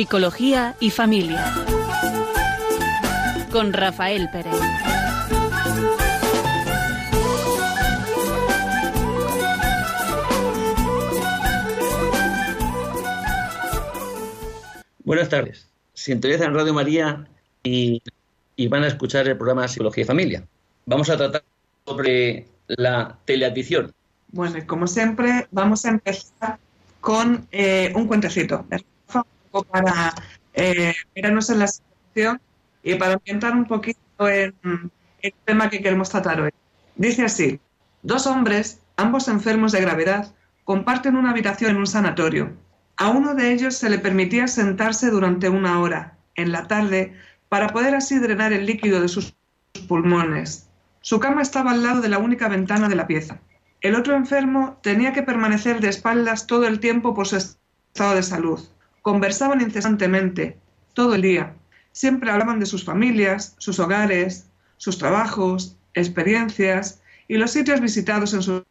Psicología y familia. Con Rafael Pérez. Buenas tardes. Sintonizan Radio María y, y van a escuchar el programa Psicología y Familia. Vamos a tratar sobre la teleadición. Bueno, y como siempre, vamos a empezar con eh, un cuentecito para eh, mirarnos en la situación y para ambientar un poquito en el tema que queremos tratar hoy. Dice así, dos hombres, ambos enfermos de gravedad, comparten una habitación en un sanatorio. A uno de ellos se le permitía sentarse durante una hora, en la tarde, para poder así drenar el líquido de sus pulmones. Su cama estaba al lado de la única ventana de la pieza. El otro enfermo tenía que permanecer de espaldas todo el tiempo por su estado de salud. Conversaban incesantemente, todo el día. Siempre hablaban de sus familias, sus hogares, sus trabajos, experiencias y los sitios visitados en sus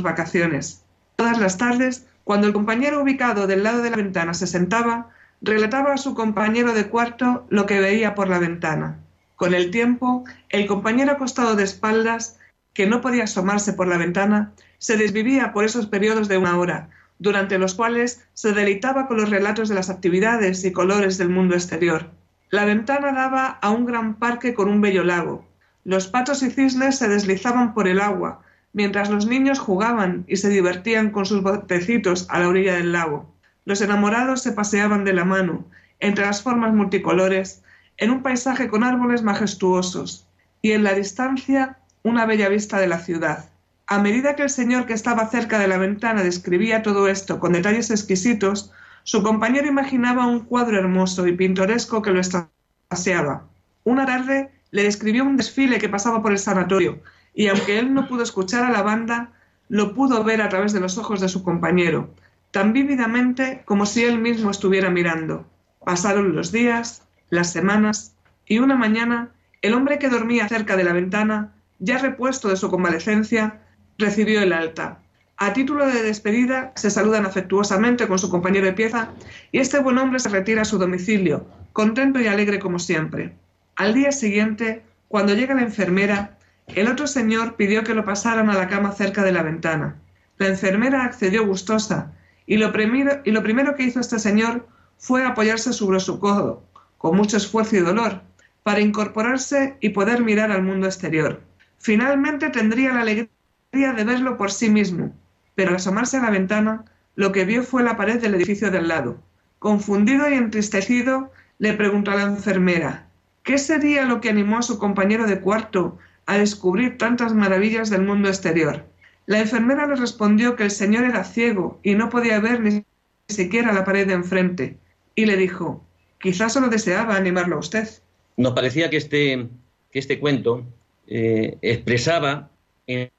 vacaciones. Todas las tardes, cuando el compañero ubicado del lado de la ventana se sentaba, relataba a su compañero de cuarto lo que veía por la ventana. Con el tiempo, el compañero acostado de espaldas que no podía asomarse por la ventana, se desvivía por esos periodos de una hora, durante los cuales se deleitaba con los relatos de las actividades y colores del mundo exterior. La ventana daba a un gran parque con un bello lago. Los patos y cisnes se deslizaban por el agua, mientras los niños jugaban y se divertían con sus botecitos a la orilla del lago. Los enamorados se paseaban de la mano, entre las formas multicolores, en un paisaje con árboles majestuosos, y en la distancia una bella vista de la ciudad. A medida que el señor que estaba cerca de la ventana describía todo esto con detalles exquisitos, su compañero imaginaba un cuadro hermoso y pintoresco que lo extasiaba. Una tarde le describió un desfile que pasaba por el sanatorio, y aunque él no pudo escuchar a la banda, lo pudo ver a través de los ojos de su compañero, tan vívidamente como si él mismo estuviera mirando. Pasaron los días, las semanas, y una mañana el hombre que dormía cerca de la ventana ya repuesto de su convalecencia, recibió el alta. A título de despedida, se saludan afectuosamente con su compañero de pieza y este buen hombre se retira a su domicilio, contento y alegre como siempre. Al día siguiente, cuando llega la enfermera, el otro señor pidió que lo pasaran a la cama cerca de la ventana. La enfermera accedió gustosa y lo, primero, que hizo este señor fue apoyarse sobre su codo, con mucho esfuerzo y dolor, para incorporarse y poder mirar al mundo exterior. Finalmente tendría la alegría de verlo por sí mismo, pero al asomarse a la ventana, lo que vio fue la pared del edificio del lado. Confundido y entristecido, le preguntó a la enfermera, ¿qué sería lo que animó a su compañero de cuarto a descubrir tantas maravillas del mundo exterior? La enfermera le respondió que el señor era ciego y no podía ver ni siquiera la pared de enfrente, y le dijo, quizás solo deseaba animarlo a usted. Nos parecía que este, que este cuento eh, expresaba en,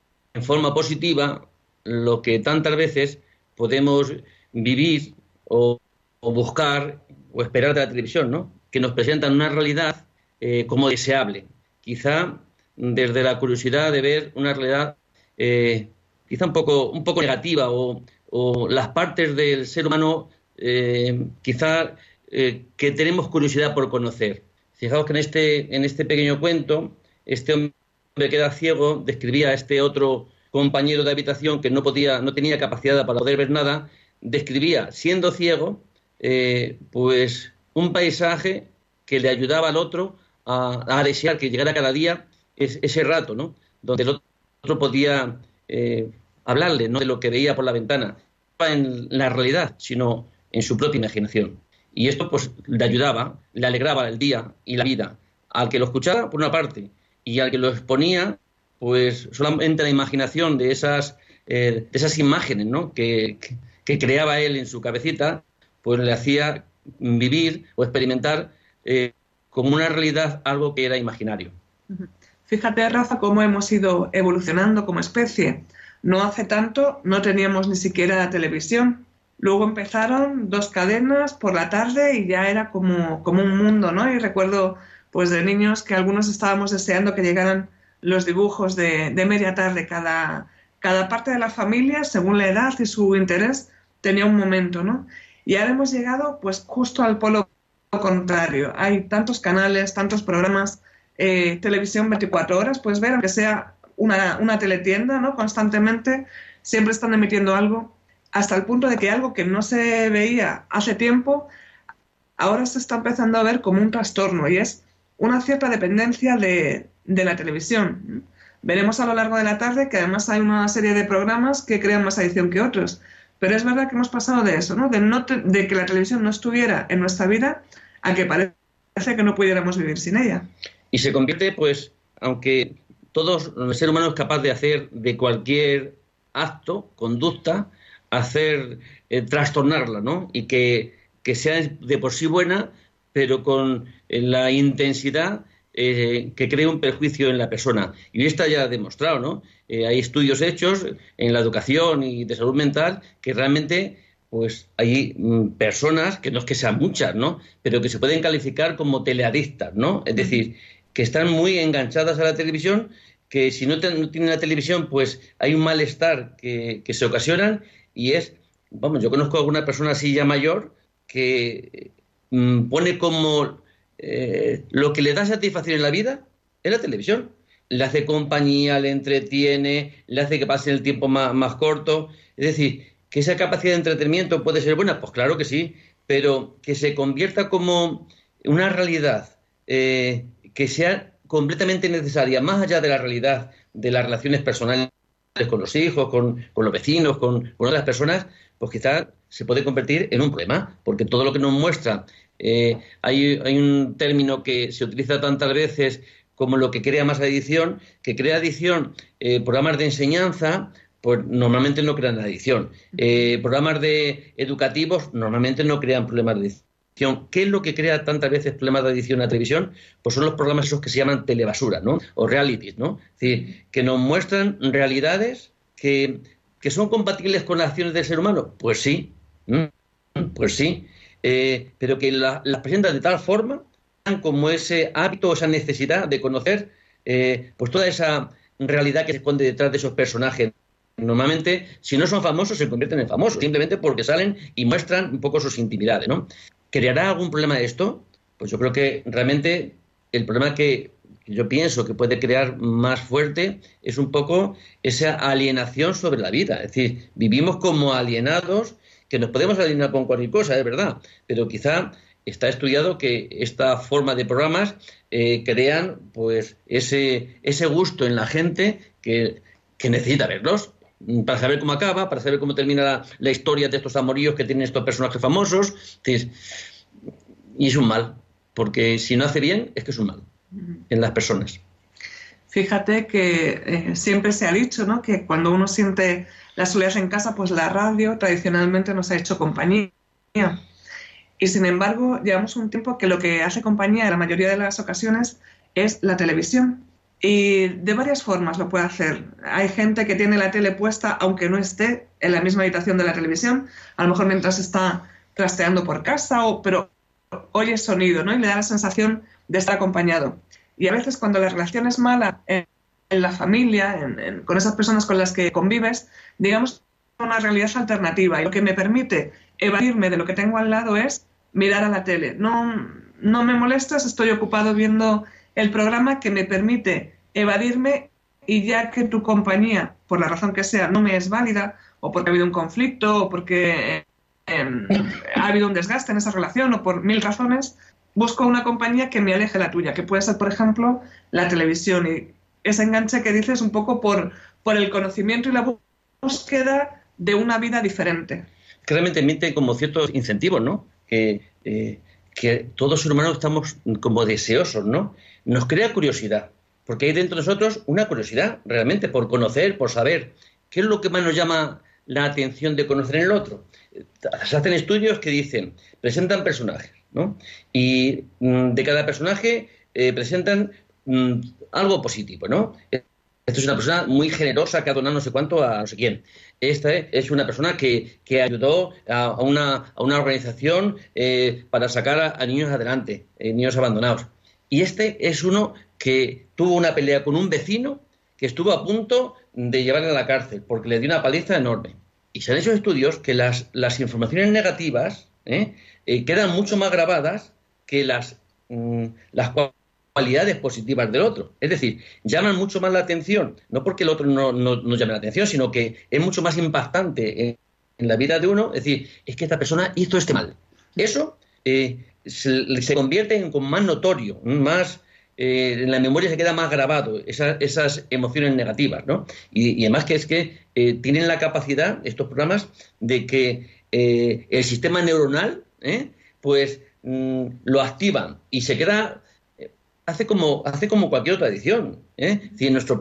forma positiva lo que tantas veces podemos vivir o, buscar o esperar de la televisión, ¿no? que nos presentan una realidad eh, como deseable. Quizá desde la curiosidad de ver una realidad eh, quizá un poco, un poco negativa o, las partes del ser humano quizá que tenemos curiosidad por conocer. Fijaos que en este, en este pequeño cuento, este hombre queda ciego, describía a este otro compañero de habitación que no podía, no tenía capacidad para poder ver nada, describía, siendo ciego, eh, pues un paisaje que le ayudaba al otro a, a desear que llegara cada día ese rato, ¿no? Donde el otro podía eh, hablarle, no de lo que veía por la ventana, en la realidad, sino en su propia imaginación. Y esto pues le ayudaba, le alegraba el día y la vida al que lo escuchara, por una parte, y al que lo exponía, pues solamente la imaginación de esas, eh, de esas imágenes ¿no? que, que, creaba él en su cabecita, pues le hacía vivir o experimentar eh, como una realidad algo que era imaginario. Fíjate, Rafa, cómo hemos ido evolucionando como especie. No hace tanto no teníamos ni siquiera televisión. Luego empezaron dos cadenas por la tarde y ya era como, como un mundo, ¿no? Y recuerdo pues de niños que algunos estábamos deseando que llegaran los dibujos de, media tarde. Cada, cada parte de la familia, según la edad y su interés, tenía un momento, ¿no? Y ahora hemos llegado pues justo al polo contrario. Hay tantos canales, tantos programas, eh, televisión 24 horas, puedes ver, aunque sea una, una teletienda, ¿no? Constantemente, siempre están emitiendo algo, hasta el punto de que algo que no se veía hace tiempo, ahora se está empezando a ver como un trastorno y es una cierta dependencia de, de la televisión. Veremos a lo largo de la tarde que además hay una serie de programas que crean más adicción que otros. Pero es verdad que hemos pasado de eso, ¿no? De, no de que la televisión no estuviera en nuestra vida a que parece que no pudiéramos vivir sin ella. Y se convierte, pues, aunque todos, el ser humano es capaz de hacer de cualquier acto, conducta, hacer, eh, trastornarla, ¿no? Y que, que, sea de por sí buena, pero con eh, la intensidad eh, que crea un perjuicio en la persona. Y está ya demostrado, ¿no? Eh, hay estudios hechos en la educación y de salud mental que realmente pues hay mm, personas, que no es que sean muchas, ¿no? Pero que se pueden calificar como teleadictas, ¿no? Es decir, que están muy enganchadas a la televisión, que si no, tienen la televisión, pues hay un malestar que, que, se ocasionan y es, vamos, yo conozco a alguna persona así ya mayor que mm, pone como eh, lo que le da satisfacción en la vida es la televisión. Le hace compañía, le entretiene, le hace que pase el tiempo más, corto. Es decir, que esa capacidad de entretenimiento puede ser buena, pues claro que sí, pero que se convierta como una realidad eh, que sea completamente necesaria, más allá de la realidad de las relaciones personales con los hijos, con, los vecinos, con, con, otras personas, pues quizás se puede convertir en un problema, porque todo lo que nos muestra eh, hay, un término que se utiliza tantas veces como lo que crea más adicción, que crea adicción eh, programas de enseñanza, pues normalmente no crean adicción. Eh, programas de educativos normalmente no crean problemas de adicción. ¿Qué es lo que crea tantas veces problemas de adicción a la televisión? Pues son los programas esos que se llaman telebasura, ¿no? O realities, ¿no? Es decir, que nos muestran realidades que, que son compatibles con las acciones del ser humano. Pues sí, pues sí. Eh, pero que las la presentan de tal forma como ese hábito, esa necesidad de conocer eh, pues toda esa realidad que se esconde detrás de esos personajes. Normalmente, si no son famosos, se convierten en famosos, simplemente porque salen y muestran un poco sus intimidades, ¿no? ¿Creará algún problema de esto? Pues yo creo que realmente el problema que yo pienso que puede crear más fuerte es un poco esa alienación sobre la vida. Es decir, vivimos como alienados que nos podemos alinear con cualquier cosa, es verdad, pero quizá está estudiado que esta forma de programas eh, crean pues ese, ese gusto en la gente que, necesita verlos para saber cómo acaba, para saber cómo termina la, historia de estos amoríos que tienen estos personajes famosos. Y es un mal, porque si no hace bien, es que es un mal en las personas. Fíjate que eh, siempre se ha dicho ¿no? que cuando uno siente la soledad en casa, pues la radio tradicionalmente nos ha hecho compañía. Y sin embargo, llevamos un tiempo que lo que hace compañía en la mayoría de las ocasiones es la televisión. Y de varias formas lo puede hacer. Hay gente que tiene la tele puesta aunque no esté en la misma habitación de la televisión, a lo mejor mientras está trasteando por casa, o, pero oye sonido, ¿no? Y le da la sensación de estar acompañado. Y a veces cuando la relación es mala en la familia, con esas personas con las que convives, digamos, una realidad alternativa. Y lo que me permite evadirme de lo que tengo al lado es mirar a la tele. No, no me molestas, estoy ocupado viendo el programa que me permite evadirme y ya que tu compañía, por la razón que sea, no me es válida, o porque ha habido un conflicto, o porque em, ha habido un desgaste en esa relación, o por mil razones, busco una compañía que me aleje la tuya, que puede ser, por ejemplo, la televisión. Y ese enganche que dices un poco por, por el conocimiento y la búsqueda de una vida diferente. Que realmente emite como ciertos incentivos, ¿no? Que, eh, todos los humanos estamos como deseosos, ¿no? Nos crea curiosidad, porque hay dentro de nosotros una curiosidad realmente por conocer, por saber qué es lo que más nos llama la atención de conocer en el otro. Se hacen estudios que dicen, presentan personajes, ¿no? Y mm, de cada personaje eh, presentan mm, algo positivo, ¿no? Esta es una persona muy generosa que ha donado no sé cuánto a no sé quién. Esta es una persona que, ayudó a una, organización eh, para sacar a, niños adelante, eh, niños abandonados. Y este es uno que tuvo una pelea con un vecino que estuvo a punto de llevarle a la cárcel porque le dio una paliza enorme. Y se han hecho estudios que las, las informaciones negativas ¿eh? quedan mucho más grabadas que las, mm, las cualidades positivas del otro. Es decir, llaman mucho más la atención, no porque el otro no, no, llame la atención, sino que es mucho más impactante en, la vida de uno, es decir, es que esta persona hizo este mal. Eso eh, se, convierte en como más notorio, más... Eh, en la memoria se queda más grabado esas emociones negativas, ¿no? Y, además que es que eh, tienen la capacidad, estos programas, de que el sistema neuronal, pues mm, lo activan y se queda hace como, hace como cualquier otra adicción. ¿eh? Si nuestro,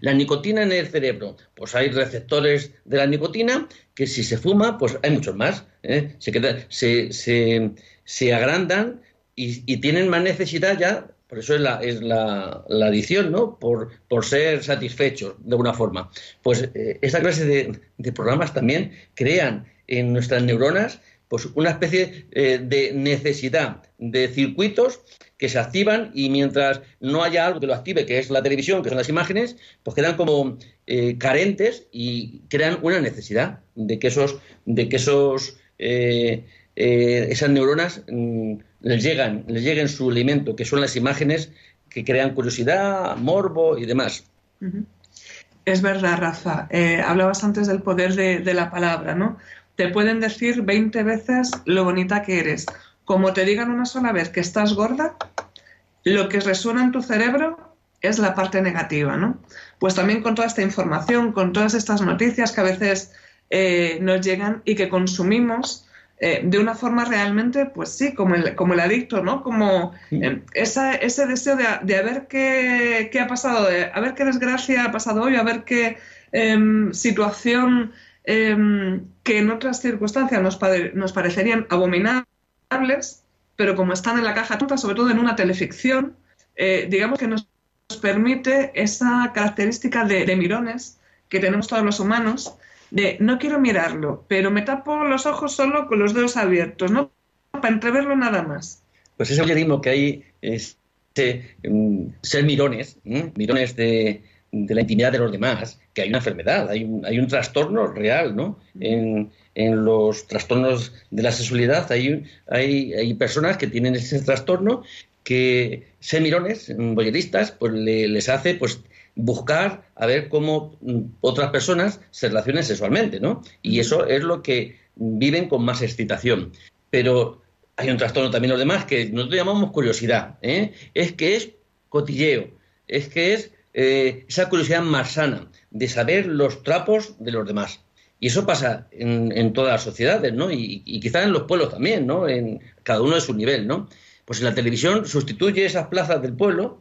la nicotina en el cerebro, pues hay receptores de la nicotina que si se fuma, pues hay muchos más. ¿eh? Se, queda, se, se, se, agrandan y, tienen más necesidad ya, por eso es la, es la, la adicción, ¿no? Por, por, ser satisfechos de alguna forma. Pues eh, esta clase de programas también crean en nuestras neuronas pues una especie eh, de necesidad de circuitos que se activan y mientras no haya algo que lo active, que es la televisión, que son las imágenes, pues quedan como eh, carentes y crean una necesidad de que esos, de que esos eh, esas neuronas mm, les llegan, les lleguen su alimento, que son las imágenes que crean curiosidad, morbo y demás. Es verdad, Rafa. hablabas antes del poder de, de la palabra, ¿no? Te pueden decir 20 veces lo bonita que eres. Como te digan una sola vez que estás gorda, lo que resuena en tu cerebro es la parte negativa, ¿no? Pues también con toda esta información, con todas estas noticias que a veces eh, nos llegan y que consumimos eh, de una forma realmente, pues sí, como el, como el adicto, ¿no? Como eh, ese deseo de, de a ver qué, qué ha pasado, a ver qué desgracia ha pasado hoy, a ver qué em, situación Em, que en otras circunstancias nos, parecerían abominables, pero como están en la caja tonta, sobre todo en una teleficción, eh, digamos que nos permite esa característica de, mirones que tenemos todos los humanos, de no quiero mirarlo, pero me tapo los ojos solo con los dedos abiertos, no para entreverlo nada más. Pues ese mismo que hay es mm, ser mirones, mirones de, de la intimidad de los demás, que hay una enfermedad, hay un, hay un trastorno real, ¿no? En, en, los trastornos de la sexualidad hay, hay, hay personas que tienen ese trastorno que semirones, boyeristas, pues les hace pues buscar a ver cómo otras personas se relacionan sexualmente, ¿no? Y eso es lo que viven con más excitación. Pero hay un trastorno también los demás que nosotros llamamos curiosidad, ¿eh? Es que es cotilleo, es que es eh, esa curiosidad más sana de saber los trapos de los demás. Y eso pasa en, todas las sociedades, ¿no? Y, quizás en los pueblos también, ¿no? En cada uno de su nivel, ¿no? Pues en la televisión sustituye esas plazas del pueblo,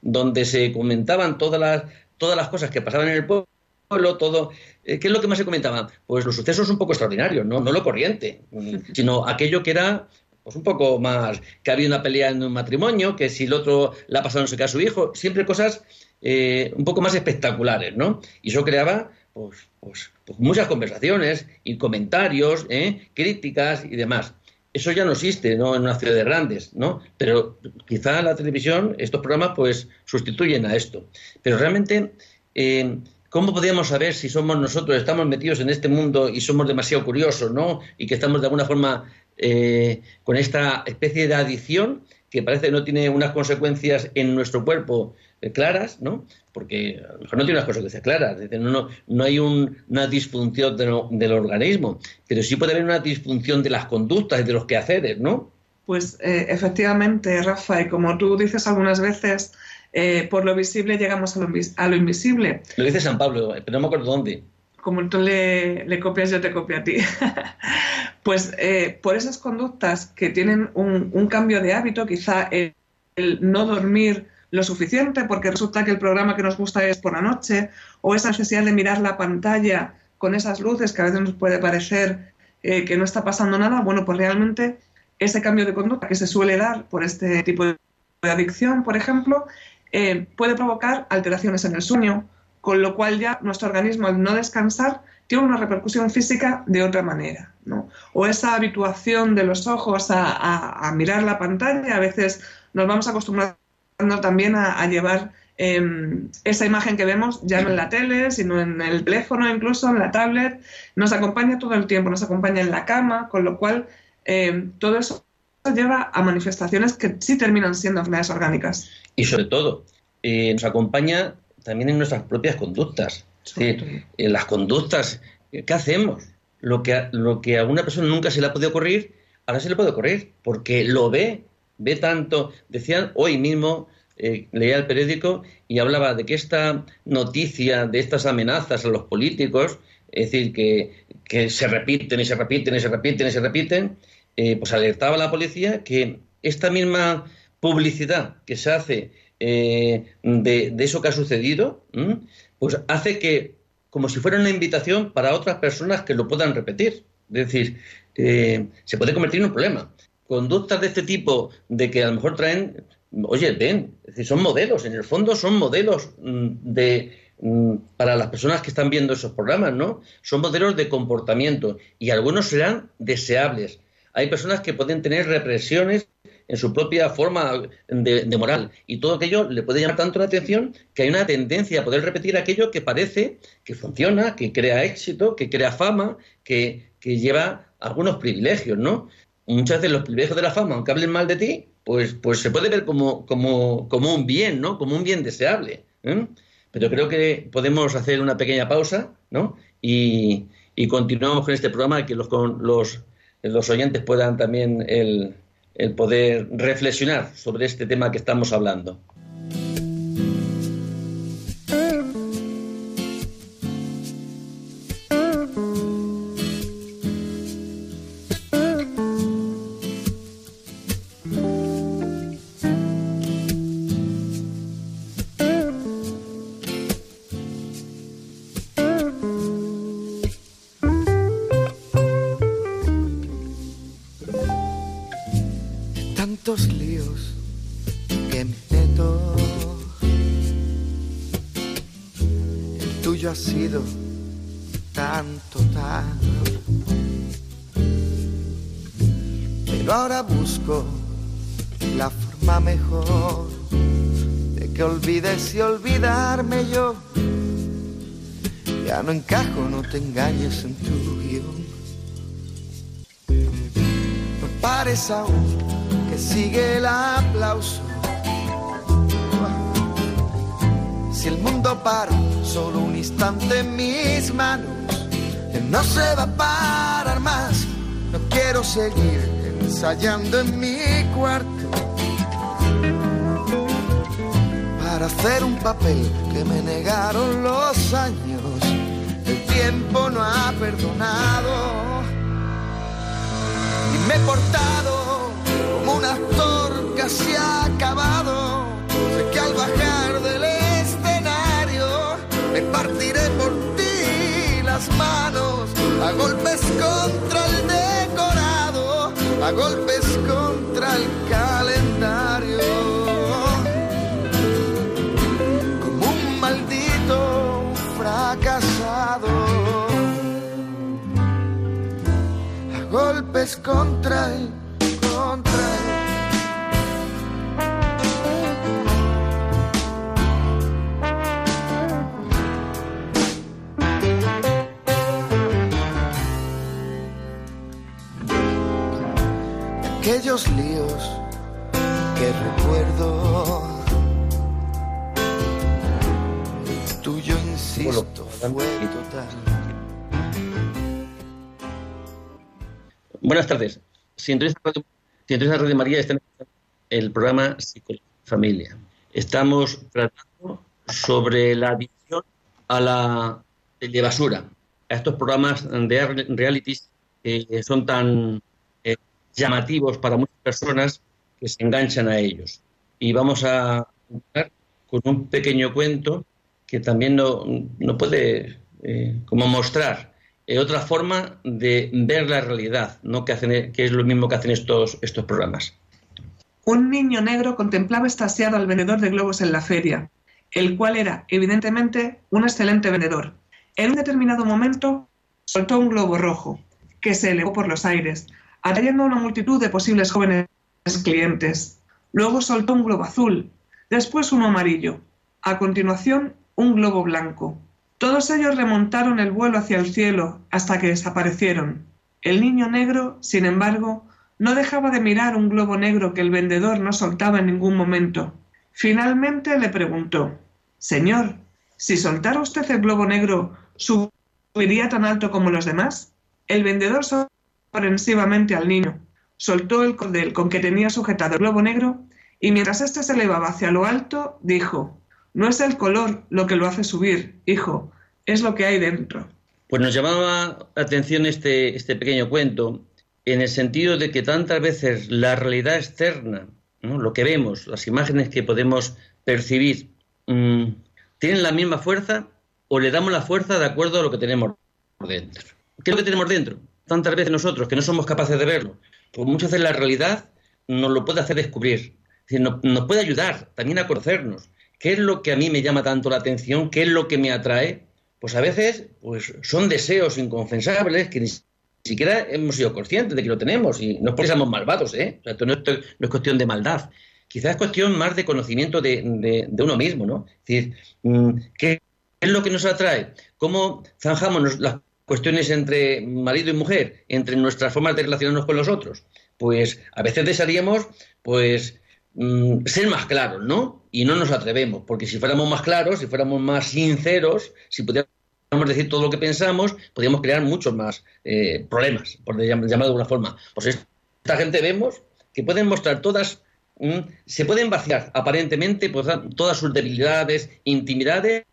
donde se comentaban todas las, todas las cosas que pasaban en el pueblo, todo. Eh, ¿Qué es lo que más se comentaba? Pues los sucesos un poco extraordinarios, ¿no? No lo corriente, sino aquello que era pues un poco más, que había una pelea en un matrimonio, que si el otro la ha pasado no sé qué a su hijo, siempre cosas eh, un poco más espectaculares, ¿no? Y eso creaba pues, pues, pues muchas conversaciones y comentarios, ¿eh? críticas y demás. Eso ya no existe ¿no? en una ciudad de grandes, ¿no? Pero quizá la televisión, estos programas, pues sustituyen a esto. Pero realmente, eh, ¿cómo podríamos saber si somos nosotros, estamos metidos en este mundo y somos demasiado curiosos, ¿no? Y que estamos de alguna forma con esta especie de adicción que parece que no tiene unas consecuencias en nuestro cuerpo eh, claras, ¿no? Porque a lo mejor no tiene unas consecuencias claras, no, no, hay una disfunción del organismo, pero sí puede haber una disfunción de las conductas y de los quehaceres, ¿no? Pues eh, efectivamente, Rafa, y como tú dices algunas veces, eh, por lo visible llegamos a lo, a lo, invisible. Lo dice San Pablo, pero no me acuerdo dónde. Como tú le, le copias, yo te copio a ti. Pues eh, por esas conductas que tienen un, cambio de hábito, quizá el, no dormir lo suficiente porque resulta que el programa que nos gusta es por la noche, o esa necesidad de mirar la pantalla con esas luces que a veces nos puede parecer eh, que no está pasando nada, bueno, pues realmente ese cambio de conducta que se suele dar por este tipo de adicción, por ejemplo, eh, puede provocar alteraciones en el sueño, con lo cual ya nuestro organismo al no descansar tiene una repercusión física de otra manera. ¿no? O esa habituación de los ojos a, mirar la pantalla, a veces nos vamos acostumbrando también a, llevar em, esa imagen que vemos ya no en la tele, sino en el teléfono, incluso en la tablet, nos acompaña todo el tiempo, nos acompaña en la cama, con lo cual eh, todo eso lleva a manifestaciones que sí terminan siendo enfermedades orgánicas. Y sobre todo, eh, nos acompaña también en nuestras propias conductas. Decir, en las conductas, ¿qué hacemos? Lo que, a, lo que a una persona nunca se le ha podido ocurrir, ahora se le puede ocurrir, porque lo ve, ve tanto. Decían hoy mismo, eh, leía el periódico y hablaba de que esta noticia, de estas amenazas a los políticos, es decir, que, se repiten y se repiten y se repiten y se repiten, eh, pues alertaba a la policía que esta misma publicidad que se hace eh, de, de, eso que ha sucedido, pues hace que, como si fuera una invitación para otras personas que lo puedan repetir. Es decir, se puede convertir en un problema. Conductas de este tipo, de que a lo mejor traen, oye, ven, son modelos, en el fondo son modelos mm, de, mm, para las personas que están viendo esos programas, ¿no? Son modelos de comportamiento y algunos serán deseables. Hay personas que pueden tener represiones en su propia forma de, de, moral. Y todo aquello le puede llamar tanto la atención que hay una tendencia a poder repetir aquello que parece que funciona, que crea éxito, que crea fama, que, que lleva algunos privilegios, ¿no? Muchas veces los privilegios de la fama, aunque hablen mal de ti, pues, pues se puede ver como, como, como un bien, ¿no? Como un bien deseable. ¿eh? Pero creo que podemos hacer una pequeña pausa, ¿no? Y, y continuamos con este programa que los, los, los oyentes puedan también el, el poder reflexionar sobre este tema que estamos hablando. Te engañes en tu guion. No pares aún que sigue el aplauso. Si el mundo para solo un instante en mis manos, no se va a parar más. No quiero seguir ensayando en mi cuarto para hacer un papel que me negaron los años. Tiempo no ha perdonado. Y me he portado como un actor casi acabado. Sé que al bajar del escenario me partiré por ti las manos a golpes contra el decorado, a golpes contra el calendario. Golpes contra él, contra él. Aquellos líos que recuerdo tuyo insisto fue total. Buenas tardes. Sintonía Radio, Radio María está en el programa Psicología Familia. Estamos tratando sobre la adicción a la basura, a estos programas de realities que son tan eh, llamativos para muchas personas que se enganchan a ellos. Y vamos a empezar con un pequeño cuento que también no, no puede eh, como mostrar otra forma de ver la realidad, ¿no? que, hacen, que es lo mismo que hacen estos, estos programas. Un niño negro contemplaba estasiado al vendedor de globos en la feria, el cual era, evidentemente, un excelente vendedor. En un determinado momento soltó un globo rojo, que se elevó por los aires, atrayendo a una multitud de posibles jóvenes clientes. Luego soltó un globo azul, después uno amarillo. A continuación, un globo blanco. Todos ellos remontaron el vuelo hacia el cielo hasta que desaparecieron. El niño negro, sin embargo, no dejaba de mirar un globo negro que el vendedor no soltaba en ningún momento. Finalmente le preguntó Señor, si soltara usted el globo negro, ¿subiría tan alto como los demás? El vendedor sorpresivamente al niño, soltó el cordel con que tenía sujetado el globo negro y mientras éste se elevaba hacia lo alto, dijo No es el color lo que lo hace subir, hijo, es lo que hay dentro. Pues nos llamaba la atención este, este pequeño cuento en el sentido de que tantas veces la realidad externa, lo que vemos, las imágenes que podemos percibir, mm, tienen la misma fuerza o le damos la fuerza de acuerdo a lo que tenemos dentro. ¿Qué es lo que tenemos dentro? Tantas veces nosotros que no somos capaces de verlo, pues muchas veces la realidad nos lo puede hacer descubrir, nos, nos puede ayudar también a conocernos. ¿Qué es lo que a mí me llama tanto la atención? ¿Qué es lo que me atrae? Pues a veces pues son deseos inconfesables que ni siquiera hemos sido conscientes de que lo tenemos y no es porque seamos malvados, ¿eh? O sea, esto no, es cuestión de maldad. Quizás es cuestión más de conocimiento de, uno mismo, ¿no? Es decir, mm, ¿qué es lo que nos atrae? ¿Cómo zanjamos las cuestiones entre marido y mujer, entre nuestras formas de relacionarnos con los otros? Pues a veces desearíamos, pues, mm, ser más claros, ¿no? Y no nos atrevemos, porque si fuéramos más claros, si fuéramos más sinceros, si pudiéramos decir todo lo que pensamos, podríamos crear muchos más eh, problemas, por llamarlo de alguna forma. Pues esta gente vemos que pueden mostrar todas, mm, se pueden vaciar aparentemente pues, todas sus debilidades, intimidades,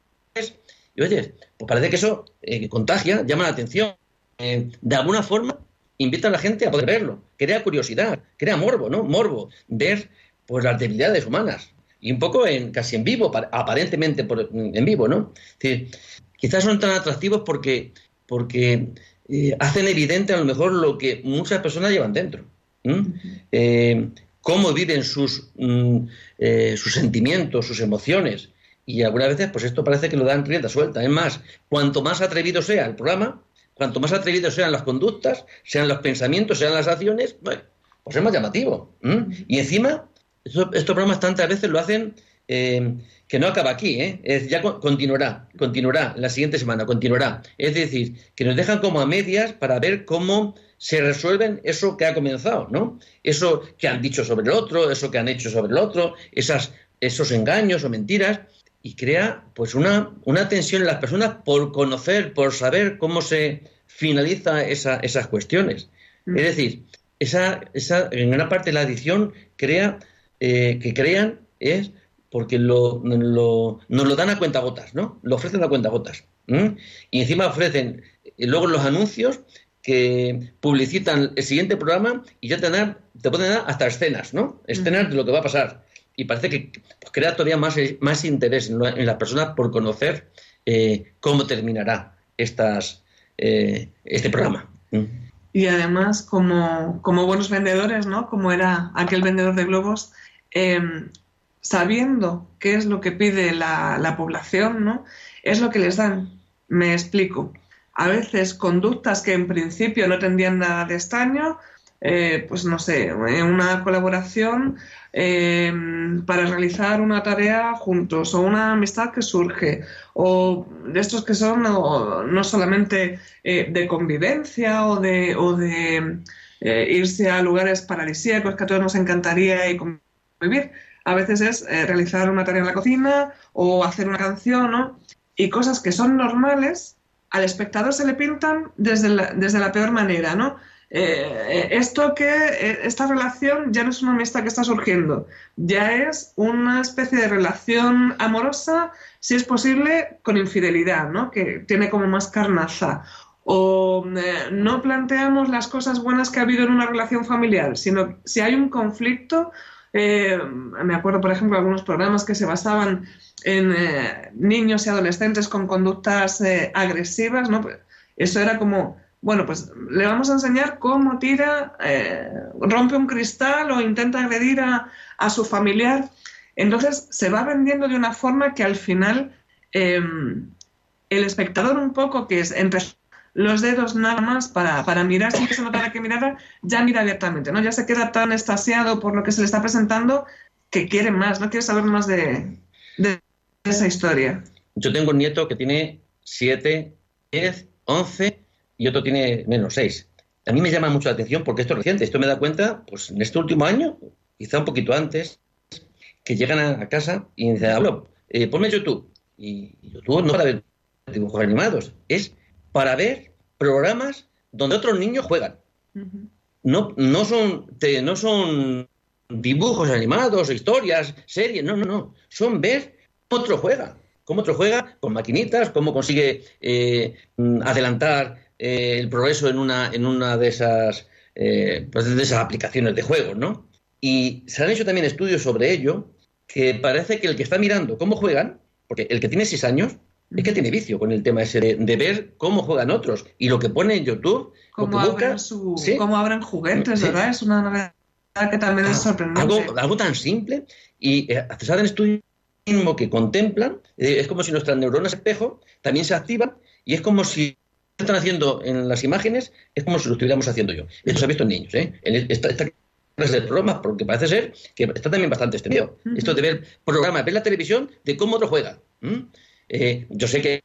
y oye, pues parece que eso eh, contagia, llama la atención. Eh, de alguna forma invita a la gente a poder verlo, crea curiosidad, crea morbo, ¿no? Morbo, ver pues las debilidades humanas. Y un poco en, casi en vivo, aparentemente en vivo, ¿no? Es quizás son tan atractivos porque, porque eh, hacen evidente a lo mejor lo que muchas personas llevan dentro. Eh, cómo viven sus, mm, eh, sus sentimientos, sus emociones. Y algunas veces, pues esto parece que lo dan rienda suelta. Es más, cuanto más atrevido sea el programa, cuanto más atrevidos sean las conductas, sean los pensamientos, sean las acciones, pues, es más llamativo. Y encima, estos programas tantas veces lo hacen que no acaba aquí, ¿eh? Es, ya continuará, continuará la siguiente semana, continuará. Es decir, que nos dejan como a medias para ver cómo se resuelven eso que ha comenzado, ¿no? Eso que han dicho sobre el otro, eso que han hecho sobre el otro, esas, esos engaños o mentiras, y crea pues una, una tensión en las personas por conocer, por saber cómo se finaliza esa, esas cuestiones. Mm. Es decir, esa, esa, en gran parte la adicción crea eh, que crean es porque lo, lo, nos lo dan a cuenta gotas, ¿no? Lo ofrecen a cuenta gotas. Y encima ofrecen eh, luego los anuncios que publicitan el siguiente programa y ya te, dan, te pueden dar hasta escenas, ¿no? Escenas de lo que va a pasar. Y parece que pues, crea todavía más, más interés en, las personas por conocer eh, cómo terminará estas, eh, este programa. Y además, como, como buenos vendedores, ¿no? Como era aquel vendedor de globos, em, sabiendo qué es lo que pide la, población, ¿no? Es lo que les dan. Me explico. A veces conductas que en principio no tendrían nada de extraño, eh, pues no sé, una colaboración eh, para realizar una tarea juntos o una amistad que surge o de estos que son no, solamente eh, de convivencia o de, o de irse a lugares paradisíacos que a todos nos encantaría y convivir, a veces es eh, realizar una tarea en la cocina o hacer una canción, ¿no? Y cosas que son normales, al espectador se le pintan desde la, desde la peor manera, ¿no? Eh, esto que eh, esta relación ya no es una amistad que está surgiendo, ya es una especie de relación amorosa, si es posible, con infidelidad, ¿no? Que tiene como más carnaza. O no planteamos las cosas buenas que ha habido en una relación familiar, sino si hay un conflicto, eh, me acuerdo, por ejemplo, algunos programas que se basaban en eh, niños y adolescentes con conductas eh, agresivas, ¿no? Pues, eso era como, bueno, pues le vamos a enseñar cómo tira, rompe un cristal o intenta agredir a, a, su familiar. Entonces se va vendiendo de una forma que al final el espectador un poco que es entre los dedos nada más para, para mirar si se nota que mirara, ya mira abiertamente, ¿no? Ya se queda tan estasiado por lo que se le está presentando que quiere más, no quiere saber más de, esa historia. Yo tengo un nieto que tiene 7, 10, 11 y otro tiene menos 6. a mí me llama mucho la atención porque esto es reciente. Esto me da cuenta, pues en este último año, quizá un poquito antes, que llegan a, casa y me dicen, hablo, eh, ponme YouTube. Y, YouTube no para ver dibujos animados, es para ver programas donde otros niños juegan. no, no, son, no son dibujos animados, historias, series, no, no, no. Son ver cómo otro juega. Cómo otro juega con maquinitas, cómo consigue eh, adelantar eh, el progreso en una, en una de esas, pues de esas aplicaciones de juegos, ¿no? Y se han hecho también estudios sobre ello, que parece que el que está mirando cómo juegan, porque el que tiene seis años, es que tiene vicio con el tema ese de, ver cómo juegan otros. Y lo que pone en YouTube, cómo, abren, cómo abren juguetes, ¿verdad? Es una novedad que también es sorprendente. Algo, algo tan simple y eh, hacen estudios que contemplan, eh, es como si nuestras neuronas espejo también se activan y es como si están haciendo en las imágenes, es como si lo estuviéramos haciendo yo. Esto se ha visto en niños, ¿eh? En esta, de programas, porque parece ser que está también bastante extendido. Esto de ver programas, ver la televisión de cómo otro juega. Eh, yo sé que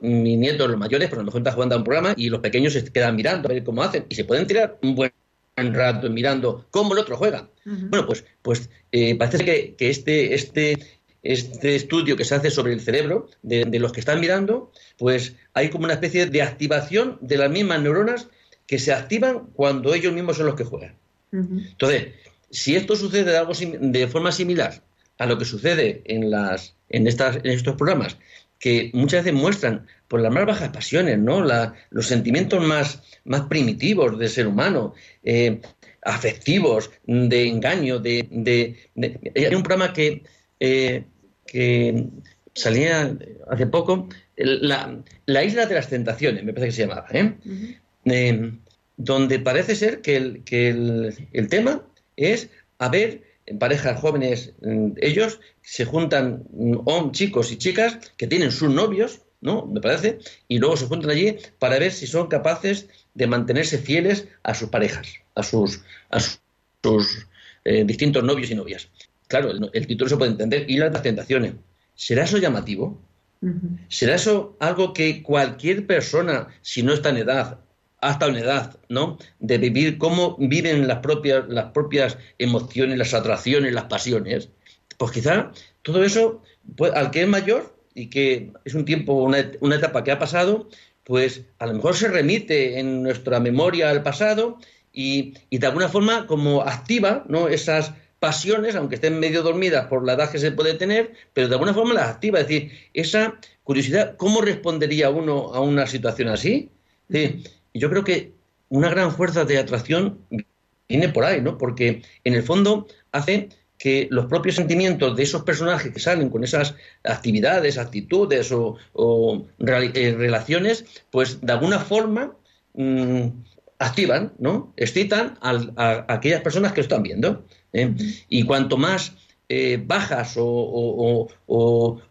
mis nietos, los mayores, por lo mejor están jugando a un programa y los pequeños se quedan mirando a ver cómo hacen y se pueden tirar un buen rato mirando cómo el otro juega. Bueno, pues, pues eh, parece que, que, este, este, este estudio que se hace sobre el cerebro de, de, los que están mirando, pues hay como una especie de activación de las mismas neuronas que se activan cuando ellos mismos son los que juegan. Entonces, si esto sucede de, algo de forma similar a lo que sucede en, las, en, estas, en estos programas, que muchas veces muestran por las más bajas pasiones, ¿no? los sentimientos más, más primitivos del ser humano, eh, afectivos, de engaño, de, Hay un programa que, eh, que salía hace poco, la, Isla de las Tentaciones, me parece que se llamaba, ¿eh? donde parece ser que el, que el, tema es a ver en parejas jóvenes, mm, ellos se juntan mm, chicos y chicas que tienen sus novios, ¿no? Me parece, y luego se juntan allí para ver si son capaces de mantenerse fieles a sus parejas, a sus, a sus, eh, distintos novios y novias. Claro, el, título se puede entender, y las tentaciones. ¿Será eso llamativo? ¿Será eso algo que cualquier persona, si no está en edad, hasta una edad, ¿no? De vivir cómo viven las propias, las propias emociones, las atracciones, las pasiones. Pues quizá todo eso, pues, al que es mayor y que es un tiempo, una, etapa que ha pasado, pues a lo mejor se remite en nuestra memoria al pasado y, de alguna forma como activa ¿no? esas pasiones, aunque estén medio dormidas por la edad que se puede tener, pero de alguna forma las activa. Es decir, esa curiosidad, ¿cómo respondería uno a una situación así? ¿Sí? Y yo creo que una gran fuerza de atracción viene por ahí, ¿no? Porque en el fondo hace que los propios sentimientos de esos personajes que salen con esas actividades, actitudes o, eh, relaciones, pues de alguna forma mm, activan, ¿no? Excitan a, aquellas personas que lo están viendo. ¿eh? Y cuanto más eh, bajas o,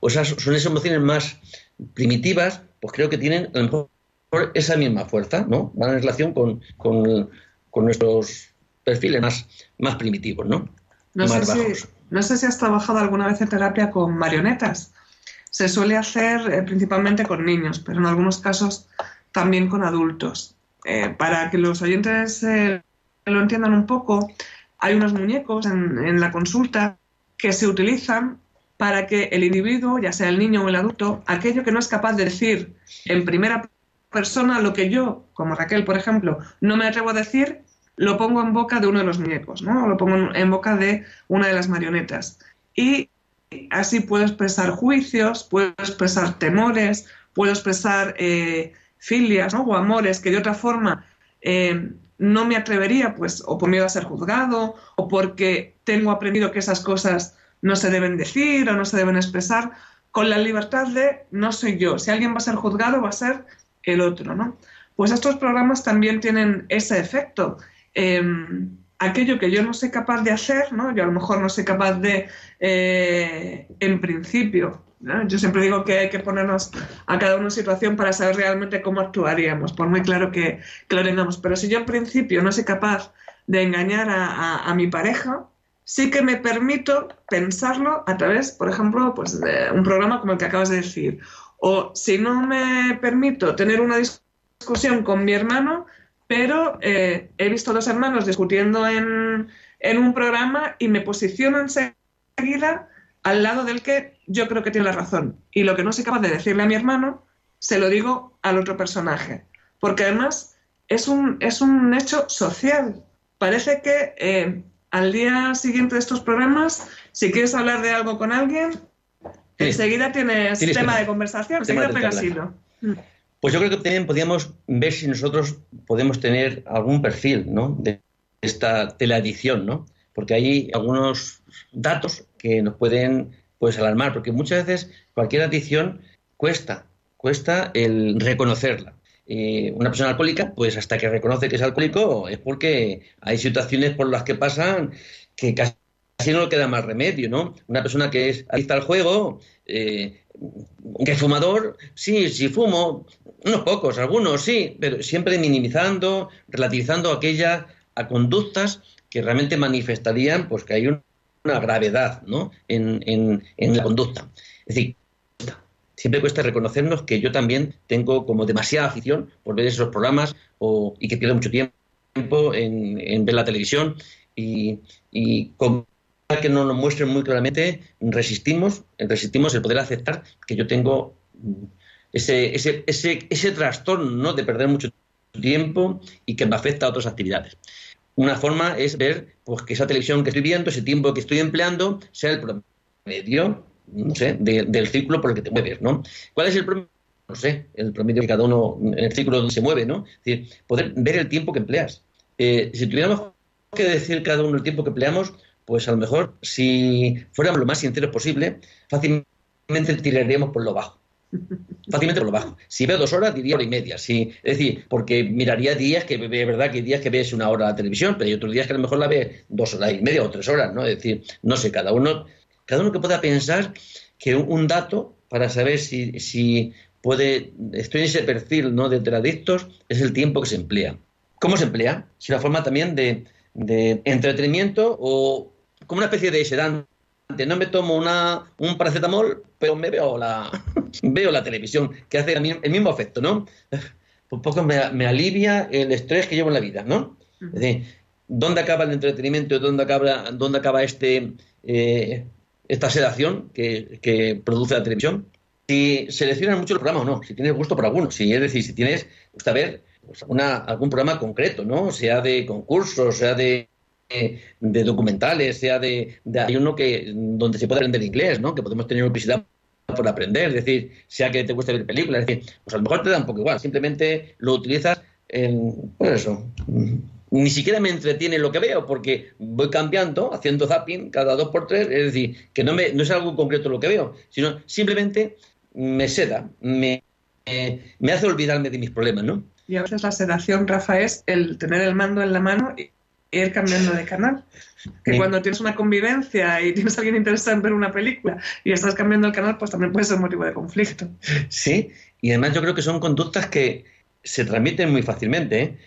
esas, son esas emociones más primitivas, pues creo que tienen a lo mejor esa misma fuerza, ¿no? Van en relación con, nuestros perfiles más, más primitivos, ¿no? No sé, si, no sé si has trabajado alguna vez en terapia con marionetas. Se suele hacer eh, principalmente con niños, pero en algunos casos también con adultos. Eh, para que los oyentes eh, lo entiendan un poco, hay unos muñecos en, en la consulta que se utilizan para que el individuo, ya sea el niño o el adulto, aquello que no es capaz de decir en primera persona lo que yo, como Raquel, por ejemplo, no me atrevo a decir, lo pongo en boca de uno de los muñecos, ¿no? Lo pongo en boca de una de las marionetas. Y así puedo expresar juicios, puedo expresar temores, puedo expresar eh, filias o amores que de otra forma eh, no me atrevería, pues, o por miedo a ser juzgado, o porque tengo aprendido que esas cosas no se deben decir o no se deben expresar, con la libertad de no soy yo. Si alguien va a ser juzgado, va a ser el otro, ¿no? Pues estos programas también tienen ese efecto. Em, aquello que yo no soy capaz de hacer, ¿no? Yo a lo mejor no soy capaz de, eh, en principio, yo siempre digo que hay que ponernos a cada uno en situación para saber realmente cómo actuaríamos, por muy claro que, lo tengamos. Pero si yo en principio no soy capaz de engañar a, mi pareja, sí que me permito pensarlo a través, por ejemplo, pues de un programa como el que acabas de decir, o si no me permito tener una discusión con mi hermano, pero eh, he visto dos hermanos discutiendo en, en un programa y me posiciono enseguida al lado del que yo creo que tiene la razón. Y lo que no soy capaz de decirle a mi hermano, se lo digo al otro personaje. Porque además es un, es un hecho social. Parece que eh, al día siguiente de estos programas, si quieres hablar de algo con alguien, enseguida tienes, tema, de conversación, enseguida pegas Pues yo creo que también podríamos ver si nosotros podemos tener algún perfil ¿no? de esta teleadición, ¿no? porque hay algunos datos que nos pueden pues, alarmar, porque muchas veces cualquier adicción cuesta, cuesta el reconocerla. Eh, una persona alcohólica, pues hasta que reconoce que es alcohólico, es porque hay situaciones por las que pasan que casi no le queda más remedio, ¿no? Una persona que es adicta al juego, eh, que es fumador, sí, sí fumo, unos pocos, algunos sí, pero siempre minimizando, relativizando aquellas a conductas que realmente manifestarían pues que hay una gravedad ¿no? en, en, la conducta. Es decir, siempre cuesta reconocernos que yo también tengo como demasiada afición por ver esos programas o, y que pierdo mucho tiempo en, ver la televisión y, y con que no nos muestren muy claramente, resistimos, resistimos el poder aceptar que yo tengo ese, ese, ese, ese trastorno ¿no? de perder mucho tiempo y que me afecta a otras actividades. Una forma es ver pues, que esa televisión que estoy viendo, ese tiempo que estoy empleando, sea el promedio, no sé, del círculo por el que te mueves, ¿no? ¿Cuál es el promedio? No sé, el promedio que cada uno, en el círculo donde se mueve, ¿no? Es decir, poder ver el tiempo que empleas. Eh, si tuviéramos que decir cada uno el tiempo que empleamos, pues a lo mejor, si fuéramos lo más sinceros posible, fácilmente tiraríamos por lo bajo. Fácilmente por lo bajo. Si veo dos horas, diría hora y media. Sí, es decir, porque miraría días que, es verdad que hay días que ves una hora la televisión, pero hay otros días que a lo mejor la ve dos horas y media o tres horas, ¿no? Es decir, no sé, cada uno, cada uno que pueda pensar que un, dato para saber si, si puede, estoy en ese perfil, ¿no? De teradictos, es el tiempo que se emplea. ¿Cómo se emplea? Si una forma también de, de entretenimiento o como una especie de sedante no me tomo una, un paracetamol, pero me veo la, veo la televisión, que hace el mismo efecto, ¿no? Un poco me, alivia el estrés que llevo en la vida, ¿no? Es decir, ¿dónde acaba el entretenimiento? ¿Dónde acaba, dónde acaba este, eh, esta sedación que, que, produce la televisión? Si seleccionas mucho el programa o no, si tienes gusto por alguno, si, es decir, si tienes, gusta ver pues, algún programa concreto, ¿no? Sea de concursos, sea de de documentales, sea de, hay uno que donde se puede aprender inglés, ¿no? Que podemos tener publicidad por aprender, es decir, sea que te guste ver películas, es decir, pues a lo mejor te da un poco igual, simplemente lo utilizas en, pues eso, ni siquiera me entretiene lo que veo porque voy cambiando, haciendo zapping cada dos por tres, es decir, que no, me, es algo concreto lo que veo, sino simplemente me seda, me, me hace olvidarme de mis problemas, ¿no? Y a veces la sedación, Rafa, es el tener el mando en la mano ir cambiando de canal. Que cuando tienes una convivencia y tienes a alguien interesado en ver una película y estás cambiando el canal, pues también puede ser motivo de conflicto. Sí, y además yo creo que son conductas que se transmiten muy fácilmente. ¿eh?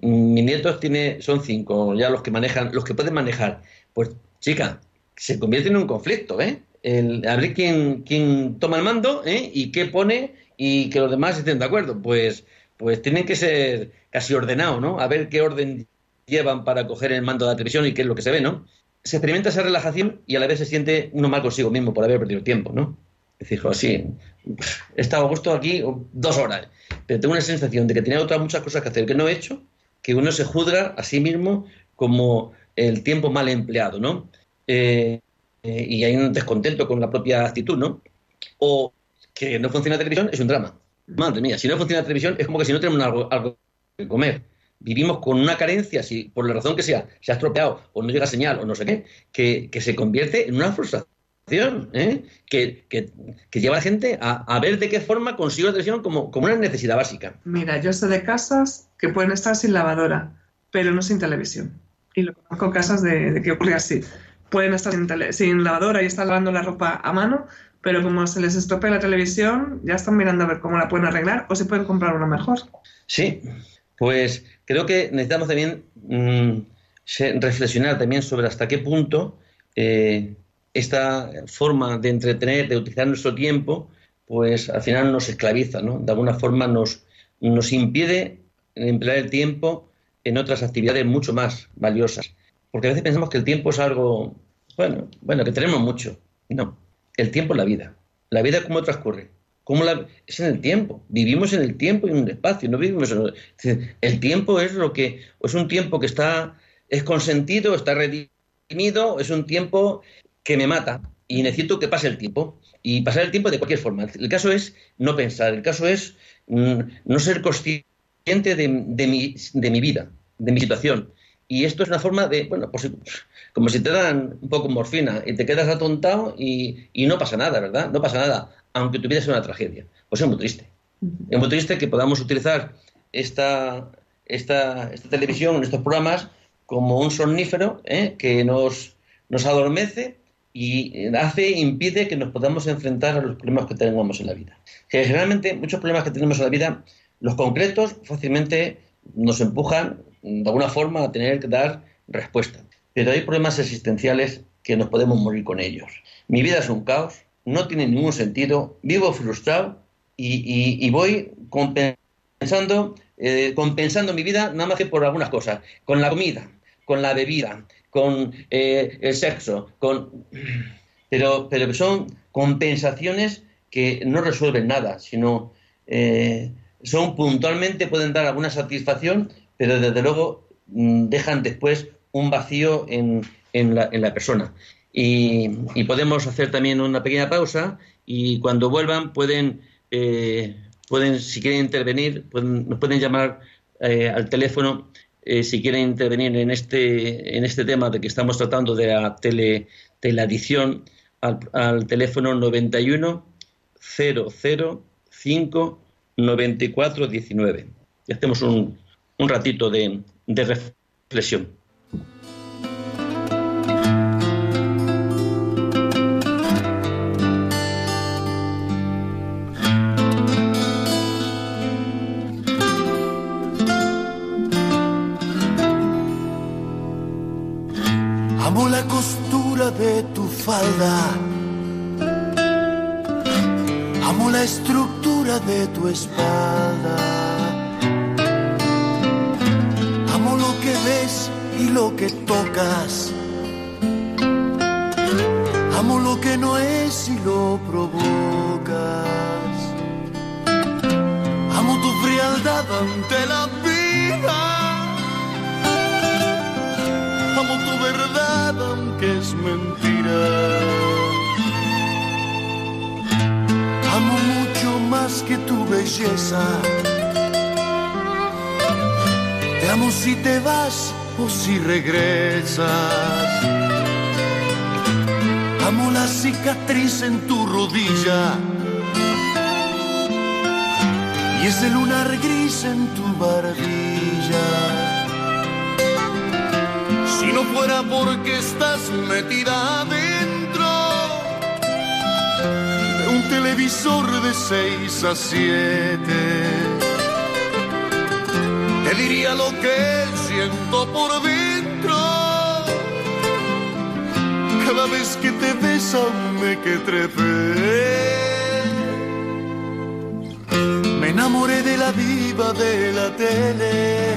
Mi nieto tiene, son cinco, ya los que manejan, los que pueden manejar. Pues, chica, se convierte en un conflicto, ¿eh? El, a ver quién, quién toma el mando ¿eh? y qué pone y que los demás estén de acuerdo. Pues, pues tienen que ser casi ordenados, ¿no? A ver qué orden llevan para coger el mando de la televisión y qué es lo que se ve, ¿no? Se experimenta esa relajación y a la vez se siente uno mal consigo mismo por haber perdido tiempo, ¿no? Es decir, así, he estado a gusto aquí dos horas, pero tengo una sensación de que tenía otras muchas cosas que hacer que no he hecho, que uno se juzga a sí mismo como el tiempo mal empleado, ¿no? Eh, eh, y hay un descontento con la propia actitud, ¿no? O que no funciona la televisión es un drama. Madre mía, si no funciona la televisión es como que si no tenemos algo, algo que comer vivimos con una carencia, si por la razón que sea, se ha estropeado o no llega señal o no sé qué, que, se convierte en una frustración, ¿eh? que, lleva a la gente a, ver de qué forma consigo la televisión como, como una necesidad básica. Mira, yo sé de casas que pueden estar sin lavadora, pero no sin televisión. Y lo conozco casas de, que ocurre así. Pueden estar sin, sin lavadora y están lavando la ropa a mano, pero como se les estropea la televisión, ya están mirando a ver cómo la pueden arreglar o si pueden comprar una mejor. Sí, pues creo que necesitamos también mm, reflexionar también sobre hasta qué punto eh, esta forma de entretener, de utilizar nuestro tiempo, pues al final nos esclaviza, ¿no? De alguna forma nos, nos impide emplear el tiempo en otras actividades mucho más valiosas. Porque a veces pensamos que el tiempo es algo, bueno, bueno, que tenemos mucho. No, el tiempo es la vida. La vida cómo transcurre. ¿Cómo la... Es en el tiempo. Vivimos en el tiempo y en un espacio. No vivimos en el... tiempo es lo que es un tiempo que está es consentido, está redimido, es un tiempo que me mata y necesito que pase el tiempo y pasar el tiempo de cualquier forma. El caso es no pensar. El caso es mm, no ser consciente de, mi, de mi vida, de mi situación. Y esto es una forma de, bueno, pues, como si te dan un poco morfina y te quedas atontado y, y, no pasa nada, ¿verdad? No pasa nada, aunque tu vida sea una tragedia. Pues es muy triste. Es muy triste que podamos utilizar esta, esta, esta televisión, estos programas, como un somnífero ¿eh? que nos, nos adormece y hace, impide que nos podamos enfrentar a los problemas que tenemos en la vida. Que generalmente muchos problemas que tenemos en la vida los concretos fácilmente nos empujan de alguna forma a tener que dar respuesta. Pero hay problemas existenciales que nos podemos morir con ellos. Mi vida es un caos, no tiene ningún sentido, vivo frustrado y, voy compensando, eh, compensando mi vida nada más que por algunas cosas, con la comida, con la bebida, con eh, el sexo, con... Pero, pero son compensaciones que no resuelven nada, sino eh, son puntualmente, pueden dar alguna satisfacción, pero desde luego mm, dejan después un vacío en, en, la, en la, persona. Y, y, podemos hacer también una pequeña pausa y cuando vuelvan pueden, eh, pueden si quieren intervenir, pueden, nos pueden llamar eh, al teléfono eh, si quieren intervenir en este, en este tema de que estamos tratando de la tele, teleadición al, al teléfono 91 005 9419. Y hacemos un, un ratito de reflexión. De tu falda. Amo la estructura de tu espalda. Amo lo que ves y lo que tocas. Amo lo que no es y lo provocas. Amo tu frialdad ante la vida. Amo tu verdad aunque es mentira. más que tu belleza. Te amo si te vas o si regresas. Amo la cicatriz en tu rodilla y ese lunar gris en tu barbilla. Si no fuera porque estás metida adentro televisor de 6 a 7. Te diría lo que siento por dentro. Cada vez que te me que trepé. Me enamoré de la diva de la tele.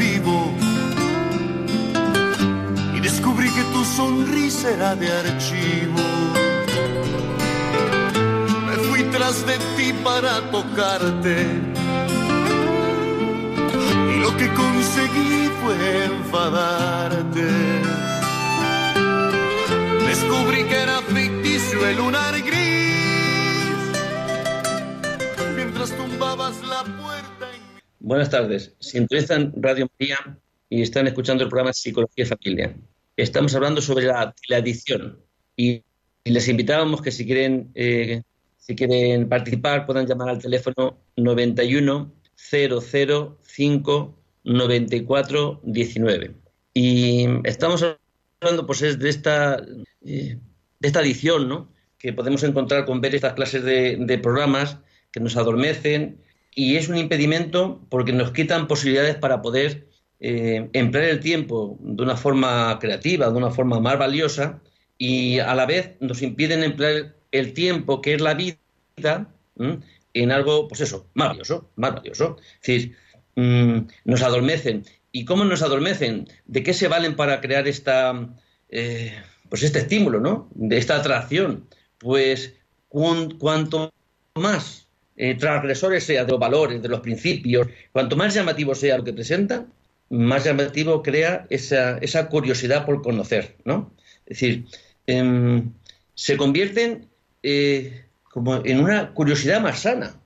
que tu sonrisa era de archivo. Me fui tras de ti para tocarte. Y lo que conseguí fue enfadarte. Descubrí que era ficticio el lunar gris. Mientras tumbabas la puerta. Buenas tardes. Sintonizan Radio María y están escuchando el programa Psicología y Familia. Estamos hablando sobre la, adicción y, les invitábamos que si quieren, eh, si quieren participar puedan llamar al teléfono 91 005 94 19. Y estamos hablando pues es de esta, eh, de esta adicción ¿no? que podemos encontrar con ver estas clases de, programas que nos adormecen y es un impedimento porque nos quitan posibilidades para poder eh, emplear el tiempo de una forma creativa, de una forma más valiosa y a la vez nos impiden emplear el tiempo que es la vida en algo, pues eso, más valioso, más valioso. Es decir, mm, nos adormecen. ¿Y cómo nos adormecen? ¿De qué se valen para crear esta, eh, pues este estímulo, ¿no? De esta atracción. Pues cuanto más eh, transgresores sea de los valores, de los principios, cuanto más llamativo sea lo que presenta, más llamativo crea esa, esa curiosidad por conocer, ¿no? Es decir, em, se convierten eh, como en una curiosidad más sana,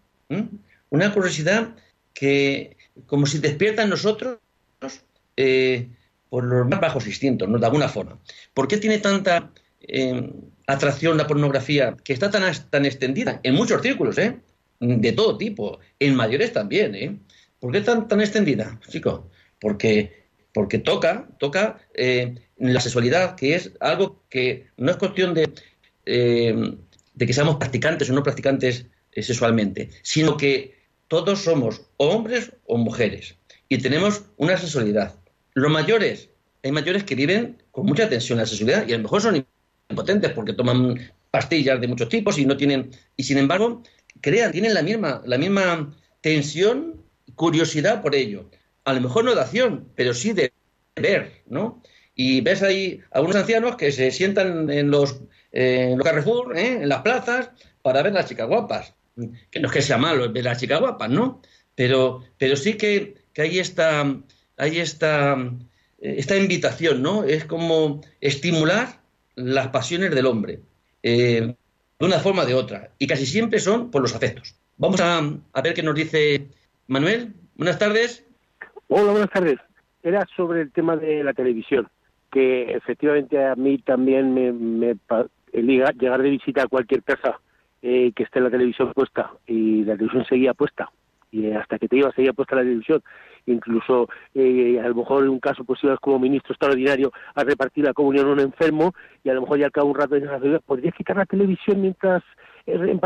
una curiosidad que como si despierta en nosotros eh, por los más bajos instintos, ¿no? de alguna forma. ¿Por qué tiene tanta eh, atracción la pornografía que está tan, extendida en muchos círculos, ¿eh? de todo tipo, en mayores también? ¿eh? ¿Por qué tan, tan extendida, chico? Porque, porque toca, toca la sexualidad, que es algo que no es cuestión de, de que seamos practicantes o no practicantes sexualmente, sino que todos somos hombres o mujeres y tenemos una sexualidad. Los mayores, hay mayores que viven con mucha tensión en la sexualidad y a lo mejor son impotentes porque toman pastillas de muchos tipos y no tienen y sin embargo crean tienen la misma la misma tensión curiosidad por ello a lo mejor no de acción pero sí de ver no y ves ahí algunos ancianos que se sientan en los, en los Carrefour ¿eh? en las plazas para ver las chicas guapas que no es que sea malo ver las chicas guapas no pero pero sí que, que hay esta hay esta esta invitación, ¿no? Es como estimular las pasiones del hombre, eh, de una forma o de otra, y casi siempre son por los afectos. Vamos a, ver qué nos dice Manuel. Buenas tardes. Hola, buenas tardes. Era sobre el tema de la televisión, que efectivamente a mí también me, me llegar de visita a cualquier casa eh, que esté la televisión puesta y la televisión seguía puesta. Y hasta que te ibas seguía puesta la televisión. Incluso eh, a lo mejor en un caso pues ibas como ministro extraordinario a repartir la comunión a un enfermo y a lo mejor ya al cabo un rato de podrías quitar la televisión mientras eh,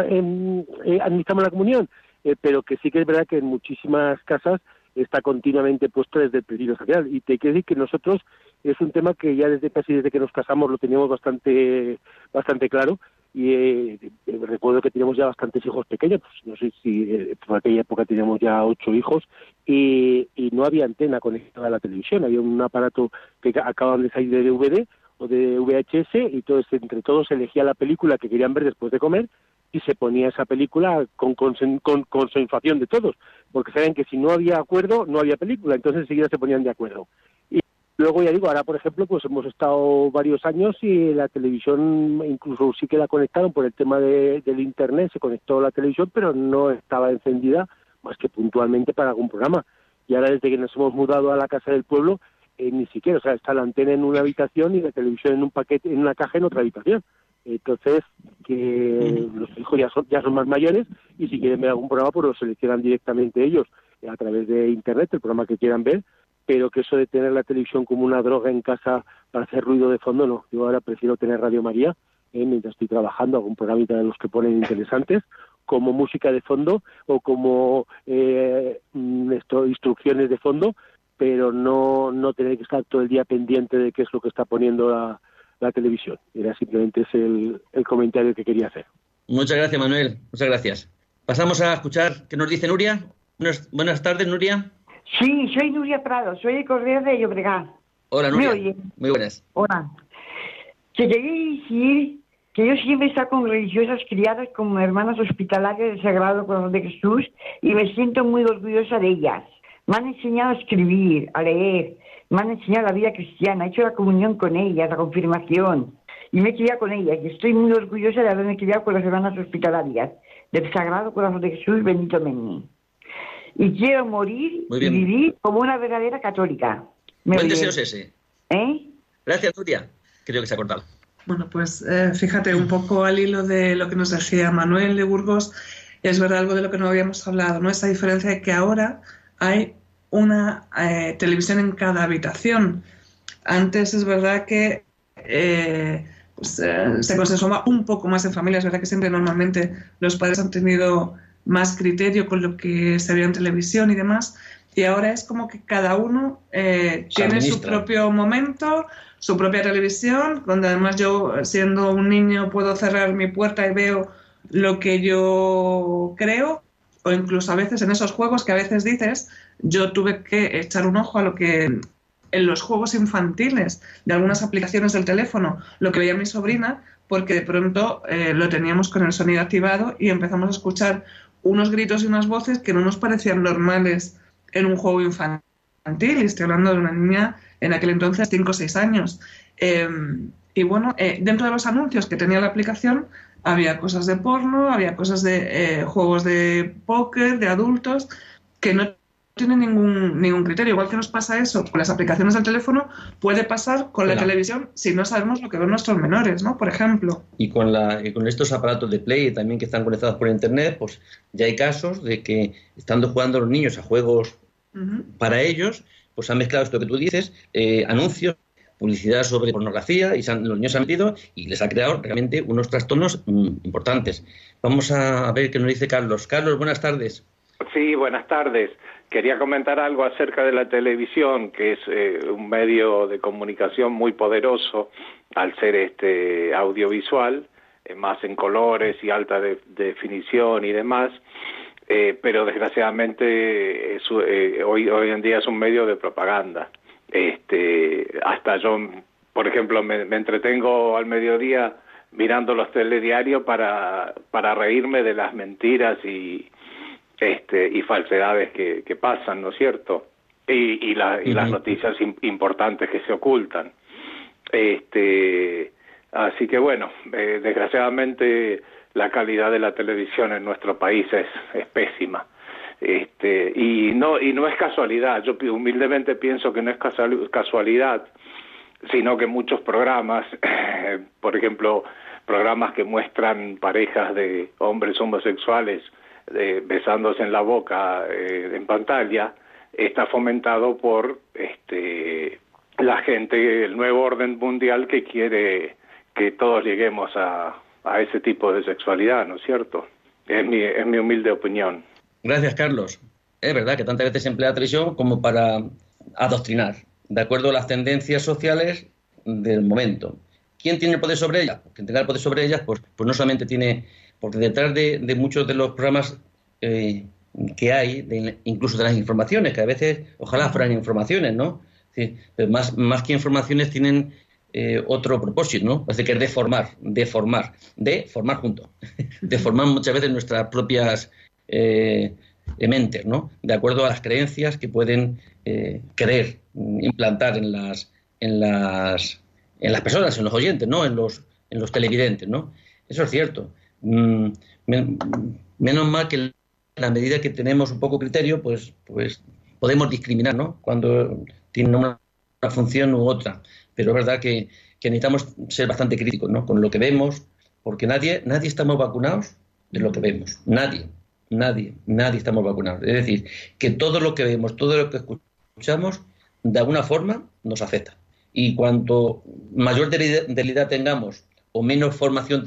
eh, administramos la comunión eh, pero que sí que es verdad que en muchísimas casas está continuamente puesto desde el peligro social. Y te quiero decir que nosotros es un tema que ya desde casi desde que nos casamos lo teníamos bastante bastante claro. Y eh, recuerdo que teníamos ya bastantes hijos pequeños, pues no sé si eh, aquella época teníamos ya ocho hijos. Y, no había antena conectada a la televisión, había un aparato que acaban de salir de DVD o de VHS y todos, entre todos elegía la película que querían ver después de comer y se ponía esa película con, con, con consensuación de todos, porque saben que si no había acuerdo no había película, entonces enseguida se ponían de acuerdo. Luego, ya digo, ahora, por ejemplo, pues hemos estado varios años y la televisión, incluso sí que la conectaron por el tema de, del Internet, se conectó la televisión, pero no estaba encendida más que puntualmente para algún programa. Y ahora, desde que nos hemos mudado a la casa del pueblo, eh, ni siquiera, o sea, está la antena en una habitación y la televisión en un paquete, en una caja en otra habitación. Entonces, que los hijos ya son, ya son más mayores y si quieren ver algún programa, pues lo seleccionan directamente ellos a través de Internet, el programa que quieran ver, pero que eso de tener la televisión como una droga en casa para hacer ruido de fondo, no. Yo ahora prefiero tener Radio María ¿eh? mientras estoy trabajando, algún programita de los que ponen interesantes, como música de fondo o como eh, mm, esto, instrucciones de fondo, pero no, no tener que estar todo el día pendiente de qué es lo que está poniendo la, la televisión. Era simplemente ese el, el comentario que quería hacer. Muchas gracias, Manuel. Muchas gracias. Pasamos a escuchar qué nos dice Nuria. buenas tardes, Nuria. Sí, soy Nuria Prado, soy de Correa de Llobregat. Hola, Nuria. Muy buenas. Hola. Te quería decir que yo siempre he estado con religiosas criadas como hermanas hospitalarias del Sagrado Corazón de Jesús y me siento muy orgullosa de ellas. Me han enseñado a escribir, a leer, me han enseñado la vida cristiana, he hecho la comunión con ellas, la confirmación, y me he criado con ellas. Y estoy muy orgullosa de haberme criado con las hermanas hospitalarias del Sagrado Corazón de Jesús, bendito Mení y quiero morir y vivir como una verdadera católica. Buen deseo es ese. ¿Eh? Gracias, Nuria. Creo que se ha cortado. Bueno, pues eh, fíjate un poco al hilo de lo que nos decía Manuel de Burgos, es verdad algo de lo que no habíamos hablado, ¿no? Esa diferencia de que ahora hay una eh, televisión en cada habitación. Antes es verdad que eh, pues, eh, se consensuaba un poco más en familia, es verdad que siempre normalmente los padres han tenido más criterio con lo que se veía en televisión y demás, y ahora es como que cada uno tiene su propio momento, su propia televisión, donde además yo, siendo un niño, puedo cerrar mi puerta y veo lo que yo creo, o incluso a veces en esos juegos que a veces dices, yo tuve que echar un ojo a lo que en los juegos infantiles de algunas aplicaciones del teléfono, lo que veía mi sobrina, porque de pronto eh, lo teníamos con el sonido activado y empezamos a escuchar unos gritos y unas voces que no nos parecían normales en un juego infantil. Y estoy hablando de una niña en aquel entonces, 5 o 6 años. Em, y bueno, eh, dentro de los anuncios que tenía la aplicación, había cosas de porno, había cosas de eh, juegos de póker, de adultos, que no tienen ningún, ningún criterio. Igual que nos pasa eso con las aplicaciones del teléfono, puede pasar con la televisión si no sabemos lo que ven nuestros menores, ¿no? Por ejemplo. Y con, la, con estos aparatos de play también que están conectados por internet, pues ya hay casos de que estando jugando los niños a juegos para ellos, pues han mezclado esto que tú dices, eh, anuncios publicidad sobre pornografía y los niños se han metido y les ha creado realmente unos trastornos mm, importantes. Vamos a ver qué nos dice Carlos. Carlos, buenas tardes. Sí, buenas tardes. Quería comentar algo acerca de la televisión, que es eh, un medio de comunicación muy poderoso al ser este audiovisual, eh, más en colores y alta definición y demás. Eh, pero desgraciadamente hoy, hoy en día es un medio de propaganda. Este, hasta yo, por ejemplo, me, entretengo al mediodía mirando los telediarios para, para reírme de las mentiras y, este, y falsedades que, que pasan, ¿no es cierto? Y, y, y las noticias importantes que se ocultan. Este, así que bueno, eh, desgraciadamente la calidad de la televisión en nuestro país es, es pésima. Este, y no y no es casualidad, yo humildemente pienso que no es casualidad, sino que muchos programas, por ejemplo, programas que muestran parejas de hombres homosexuales besándose en la boca eh, en pantalla, está fomentado por este la gente, el nuevo orden mundial que quiere que todos lleguemos a, a ese tipo de sexualidad, ¿no es cierto? Es mi, es mi humilde opinión. Gracias, Carlos. Es verdad que tantas veces se emplea televisión como para adoctrinar, de acuerdo a las tendencias sociales del momento. ¿Quién tiene el poder sobre ellas? Quien tenga el poder sobre ellas, pues, pues no solamente tiene, porque detrás de, muchos de los programas eh, que hay, incluso de las informaciones, que a veces ojalá fueran informaciones, ¿no? pero más, más que informaciones tienen eh, otro propósito, ¿no? Parece que es deformar, deformar, de formar junto, deformar muchas veces nuestras propias eh, mentes, ¿no? De acuerdo a las creencias que pueden eh, querer implantar en las, en las, en las personas, en los oyentes, ¿no? En los, en los televidentes, ¿no? Eso es cierto. Mm, menos mal que en la medida que tenemos un poco criterio, pues, pues podemos discriminar, ¿no? Cuando tiene una, función u otra. Pero es verdad que, que, necesitamos ser bastante críticos, ¿no? Con lo que vemos, porque nadie, nadie estamos vacunados de lo que vemos. Nadie. Nadie, nadie estamos vacunados. Es decir, que todo lo que vemos, todo lo que escuchamos, de alguna forma nos afecta. Y cuanto mayor debilidad tengamos o menos formación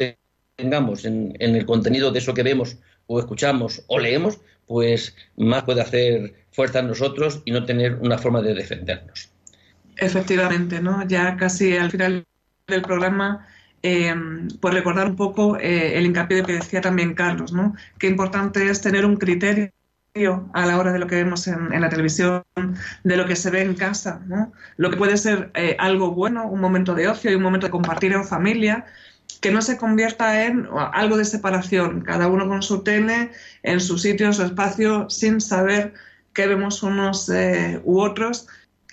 tengamos en, el contenido de eso que vemos o escuchamos o leemos, pues más puede hacer fuerza en nosotros y no tener una forma de defendernos. Efectivamente, ¿no? Ya casi al final del programa eh, pues recordar un poco eh, el hincapié de que decía también Carlos, ¿no? Qué importante es tener un criterio a la hora de lo que vemos en, la televisión, de lo que se ve en casa, ¿no? Lo que puede ser eh, algo bueno, un momento de ocio y un momento de compartir en familia, que no se convierta en algo de separación, cada uno con su tele, en su sitio, en su espacio, sin saber qué vemos unos u otros.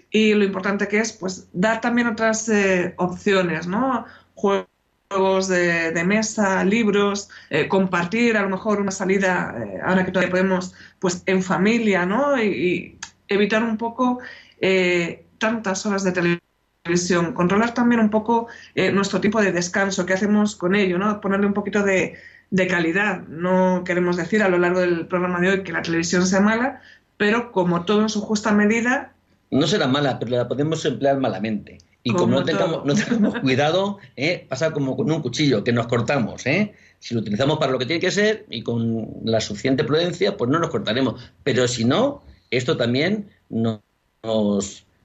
Y lo importante que es, pues, dar también otras opciones, ¿no? juegos de, mesa, libros, eh, compartir a lo mejor una salida, eh, ahora que todavía podemos, pues en familia, ¿no? Y, evitar un poco eh, tantas horas de televisión, controlar también un poco nuestro tiempo de descanso, qué hacemos con ello, ¿no? Ponerle un poquito de calidad. No queremos decir a lo largo del programa de hoy que la televisión sea mala, pero como todo en su justa medida. No será mala, pero la podemos emplear malamente. Y como, no, tengamos, no tengamos, cuidado, ¿eh? pasa como con un cuchillo, que nos cortamos. ¿eh? Si lo utilizamos para lo que tiene que ser y con la suficiente prudencia, pues no nos cortaremos. Pero si no, esto también nos,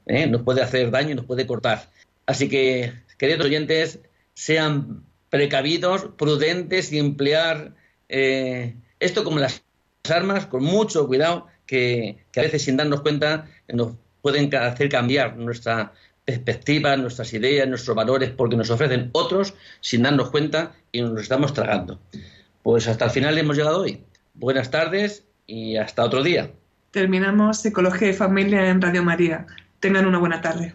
¿eh? nos puede hacer daño y nos puede cortar. Así que, queridos oyentes, sean precavidos, prudentes y emplear eh, esto como las armas, con mucho cuidado, que, que, a veces sin darnos cuenta nos pueden hacer cambiar nuestra perspectiva, nuestras ideas, nuestros valores, porque nos ofrecen otros sin darnos cuenta y nos estamos tragando. Pues hasta el final hemos llegado hoy. Buenas tardes y hasta otro día. Terminamos Psicología y Familia en Radio María. Tengan una buena tarde.